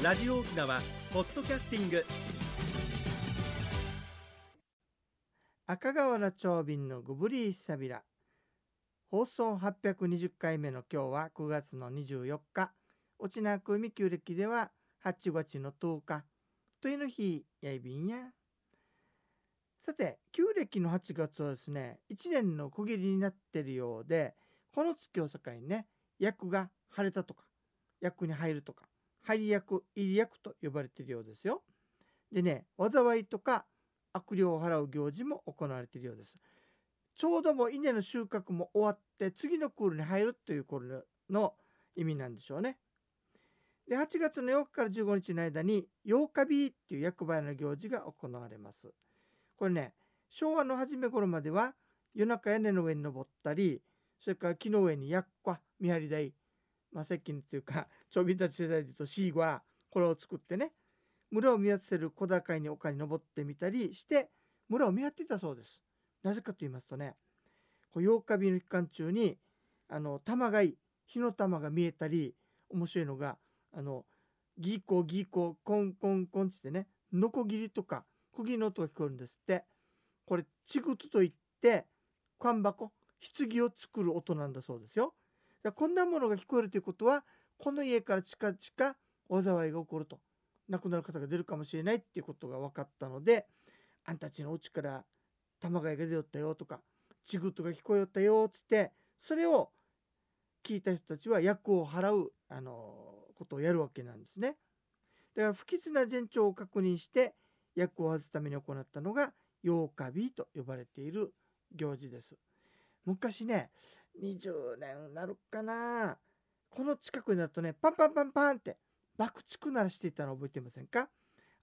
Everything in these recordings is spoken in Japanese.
ラジオ沖縄ポッドキャスティング。赤瓦長瓶のグブリーサビラ放送820回目の今日は9月の24日。沖縄組旧暦では8月の10日。というの日やいびんや。さて旧暦の8月はですね1年の区切りになってるようでこの月を境にね役が晴れたとか役に入るとか。入り役入り役と呼ばれているようですよでね災いとか悪霊を払う行事も行われているようです。ちょうどもう稲の収穫も終わって次のクールに入るという頃の意味なんでしょうね。で8月の8日から15日の間に8日日っていう役場の行事が行われます。これね昭和の初め頃までは夜中屋根の上に登ったりそれから木の上にやっこ見張り台まあ接近っていうか 町民たち世代で言うとシーゴはこれを作ってね村を見渡せる小高いに丘に登ってみたりして村を見張っていたそうです。なぜかと言いますとねこう8日日の期間中にあの玉がい火の玉が見えたり面白いのがあのギーコギーココンコンコンってねノコギリとか釘の音が聞こえるんですってこれチグトといって缶箱棺を作る音なんだそうですよ。こんなものが聞こえるということはこの家から近々災いが起こると亡くなる方が出るかもしれないっていうことが分かったのであんたちのお家から玉がいが出よったよとかちぐっとが聞こえよったよっつってそれを聞いた人たちは役を払うあのことをやるわけなんですね。だから不吉な前兆を確認して役を外すために行ったのが8日日と呼ばれている行事です。昔ね20年なるかなこの近くになるとねパンパンパンパンって爆竹鳴らしていたの覚えてませんか？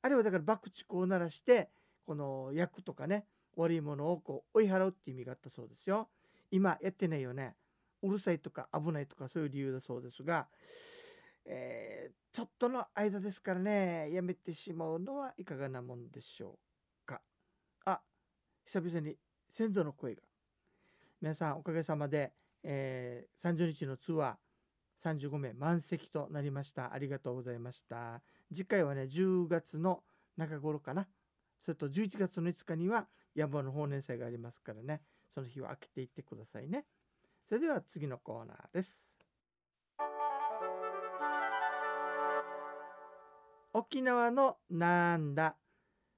あれはだから爆竹を鳴らしてこの役とかね悪いものをこう追い払うっていう意味があったそうですよ。今やってないよね。うるさいとか危ないとかそういう理由だそうですが、えー、ちょっとの間ですからねやめてしまうのはいかがなもんでしょうか。あ久々に先祖の声が。皆さんおかげさまで、えー、30日のツアー35名満席となりました。ありがとうございました。次回はね10月の中頃かな。それと11月の5日には山の法年祭がありますからね。その日は開けていってくださいね。それでは次のコーナーです。沖縄のなんだ。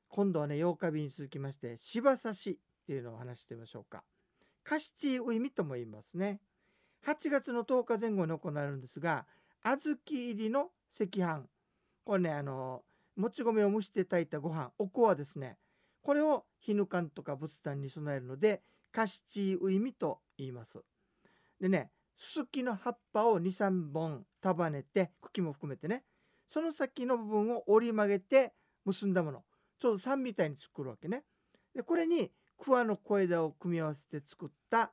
今度はね8日日に続きまして柴刺しっていうのを話してみましょうか。カシチウイミとも言いますね。8月の10日前後に行われるんですが小豆入りの赤飯。これねあのもち米を蒸して炊いたご飯おこわですね。これをヒヌカンとか仏壇に備えるのでカシチウイミと言います。でねススキの葉っぱを23本束ねて茎も含めてねその先の部分を折り曲げて結んだもの。ちょうど3みたいに作るわけね。でこれに桑の小枝を組み合わせて作った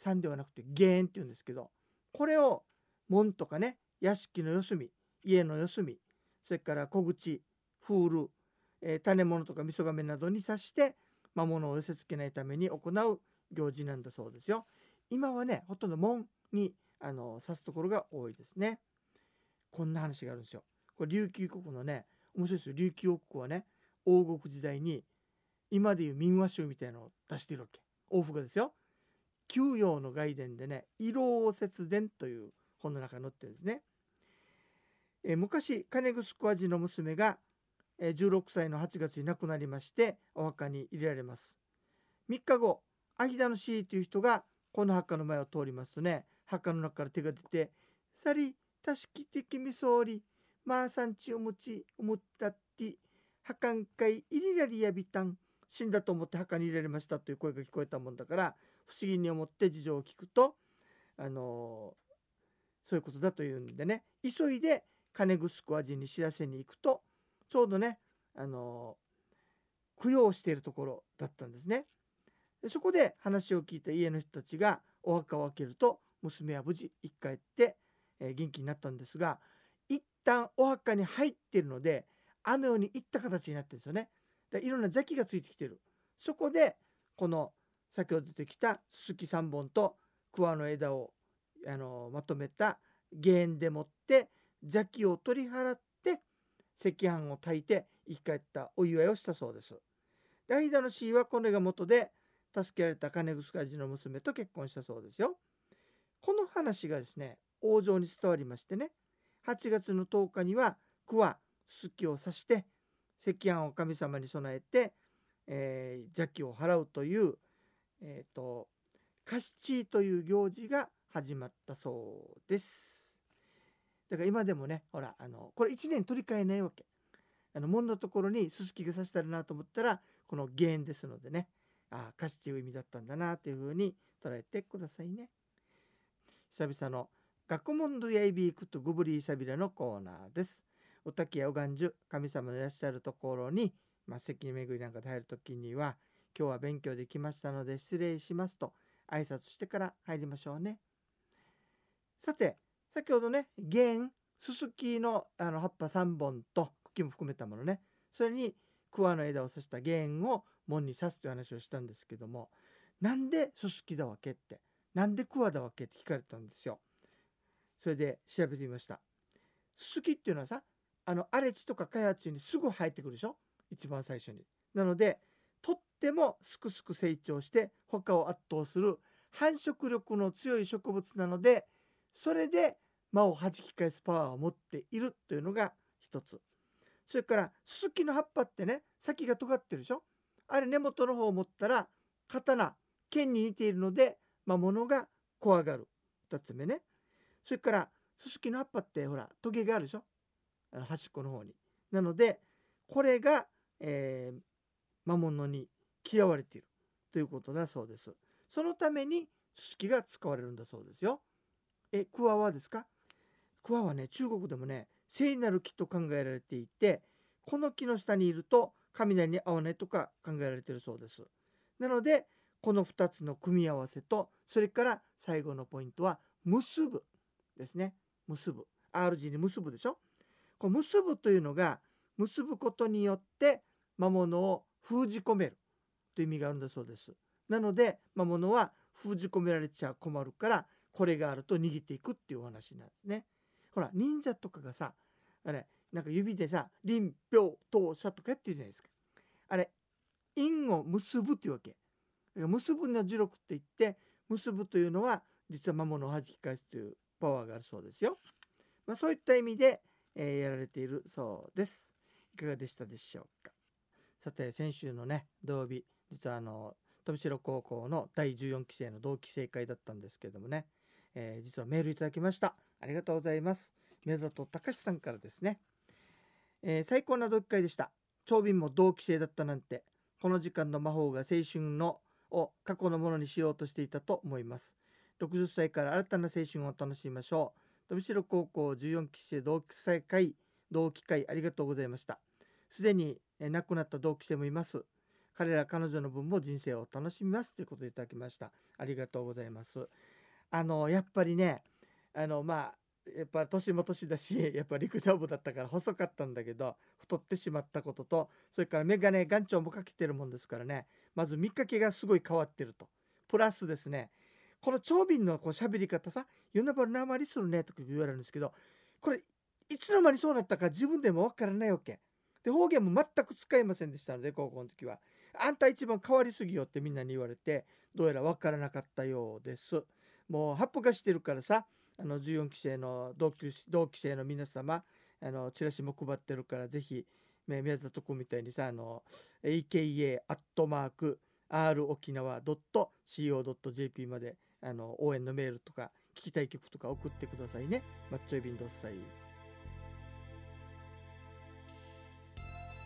3ではなくてゲーンって言うんですけどこれを門とかね屋敷の四隅家の四隅それから小口フール、えー、種物とか味噌亀などに刺して魔物を寄せ付けないために行う行事なんだそうですよ。今はねほとんど門にあの刺すところが多いですね。こんな話があるんですよ。これ琉球国のね面白いですよ琉球王国はね王国時代に今でいう民話集みたいなのを出してるわけ王府がですよ。休養の外伝でね「色王節伝」という本の中に載ってるんですね。え、昔金城味の娘が、え、16歳の8月に亡くなりましてお墓に入れられます。3日後秋田の C という人がこの墓の前を通りますとね墓の中から手が出て「さりたしきてきみそうりまあさんちおもちおもったって墓んかい入りらりやびたん死んだと思って墓に入れられました」という声が聞こえたもんだから不思議に思って事情を聞くとあのそういうことだというんでね急いで金城味に知らせに行くとちょうどねあの供養しているところだったんですね。そこで話を聞いた家の人たちがお墓を開けると娘は無事生き返って、え、元気になったんですが一旦お墓に入っているのであのようにいった形になってるんですよね。いろんな邪気がついてきてる。そこでこの先ほど出てきたすすき3本と桑の枝をあのまとめた原でもって邪気を取り払って赤飯を炊いて生き返ったお祝いをしたそうです。で間の C はこれが元で助けられた金楠寺の娘と結婚したそうですよ。この話がですね王城に伝わりましてね8月の10日には桑はすきを刺して赤飯を神様に備えて、えー、邪気を払うという、えーと、カシチという行事が始まったそうです。だから今でもねほらあのこれ1年取り替えないわけ。あの門のところにすすきが刺してあるなと思ったらこの原因ですのでねああカシチいう意味だったんだなというふうに捉えてくださいね。久々の学問ドゥヤイビークとグブリーサビラのコーナーです。お滝やおがんじゅ神様のいらっしゃるところに、まあ、席巡りなんかで入る時には今日は勉強できましたので失礼しますと挨拶してから入りましょうね。さて先ほどね弦すすきのあの葉っぱ3本と茎も含めたものねそれに桑の枝を刺した弦を門に刺すという話をしたんですけどもなんですすきだわけってなんで桑だわけって聞かれたんですよ。それで調べてみました。すすきっていうのはさあの荒地とか開発地にすぐ生えてくるでしょ？一番最初に。なのでとってもすくすく成長して他を圧倒する繁殖力の強い植物なのでそれで魔を弾き返すパワーを持っているというのが一つ。それからススキの葉っぱってね先が尖ってるでしょ？あれ根元の方を持ったら刀剣に似ているので魔物が怖がる。2つ目ね。それからススキの葉っぱってほらトゲがあるでしょ？あの端っこの方に。なのでこれが、えー、魔物に嫌われているということだそうです。そのためにすすきが使われるんだそうですよ。え、クワはですか？クワはね、中国でもね、聖なる木と考えられていて、この木の下にいると雷に合わないとか考えられているそうです。なので、この2つの組み合わせと、それから最後のポイントは結ぶですね。結ぶ。R 字に結ぶでしょ？こう結ぶというのが結ぶことによって魔物を封じ込めるという意味があるんだそうです。なので魔物は封じ込められちゃ困るからこれがあると逃げていくっていうお話なんですね。ほら忍者とかがさあれなんか指でさ「臨病当社」とかやってるじゃないですか。あれ因を結ぶっていうわけ。結ぶの呪力って言って結ぶというのは実は魔物を弾き返すというパワーがあるそうですよ。まあ、そういった意味でえー、やられているそうです。いかがでしたでしょうか？さて先週のね土曜日実はあの富城高校の第14期生の同期生会だったんですけどもね、えー、実はメールいただきました。ありがとうございます。宮里隆さんからですね、えー、最高な同期会でした。長瓶も同期生だったなんてこの時間の魔法が青春のを過去のものにしようとしていたと思います。60歳から新たな青春を楽しみましょう。富城高校14期生同期生会同期会ありがとうございました。すでに亡くなった同期生もいます。彼ら彼女の分も人生を楽しみますということでいただきました。ありがとうございます。あのやっぱりねあのまあやっぱ年も年だし やっぱ陸上部だったから細かったんだけど太ってしまったこととそれから眼鏡眼長もかけてるもんですからね。まず見かけがすごい変わってると。プラスですねこの長瓶のこう喋り方さ「夜なばなまりするね」とか言われるんですけどこれいつの間にそうなったか自分でもわからないわけ。で方言も全く使いませんでしたので高校の時は。あんた一番変わりすぎよってみんなに言われてどうやらわからなかったようです。もう発布がしてるからさあの14期生の同級同期生の皆様あのチラシも配ってるからぜひ宮里君みたいにさあの AKA アットマーク r 沖縄 .co.jp まであの応援のメールとか聞きたい曲とか送ってくださいね。マッチョイビンドッサイ。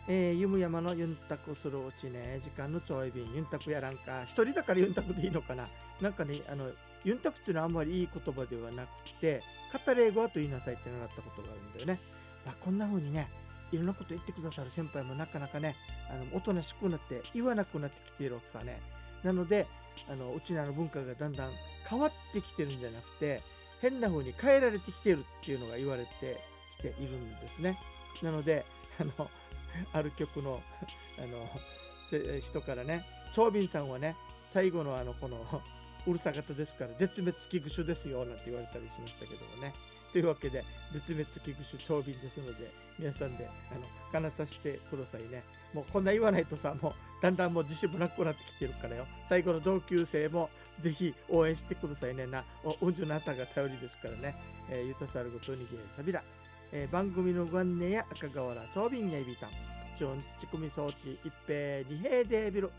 えー、ゆむやまのユンタクするうちね、時間のちょい便、ユンタクやらんか、一人だからユンタクでいいのかな。なんかね、あの、ユンタクっていうのはあんまりいい言葉ではなくて、語れ語はと言いなさいって習ったことがあるんだよね。まあ、こんな風にね、いろんなこと言ってくださる先輩もなかなかね、あのおとなしくなって言わなくなってきているわけさね。なので、あのうちらの文化がだんだん変わってきてるんじゃなくて変な風に変えられてきてるっていうのが言われてきているんですね。なのであのある曲のあの人からね長瓶さんはね最後のあのこのうるさ方ですから絶滅危惧種ですよなんて言われたりしましたけどもねというわけで絶滅危惧種長瓶ですので皆さんであの話させてくださいね。もうこんな言わないとさもうだんだんもう自信もなくなってきてるからよ。最後の同級生もぜひ応援してくださいね。なおうんじゅのあたが頼りですからね、えー、ゆたさるごとにげさびら、えー、番組のご案内や赤瓦長瓶やいびたん。ちょんちちくみ装置一平二平デービル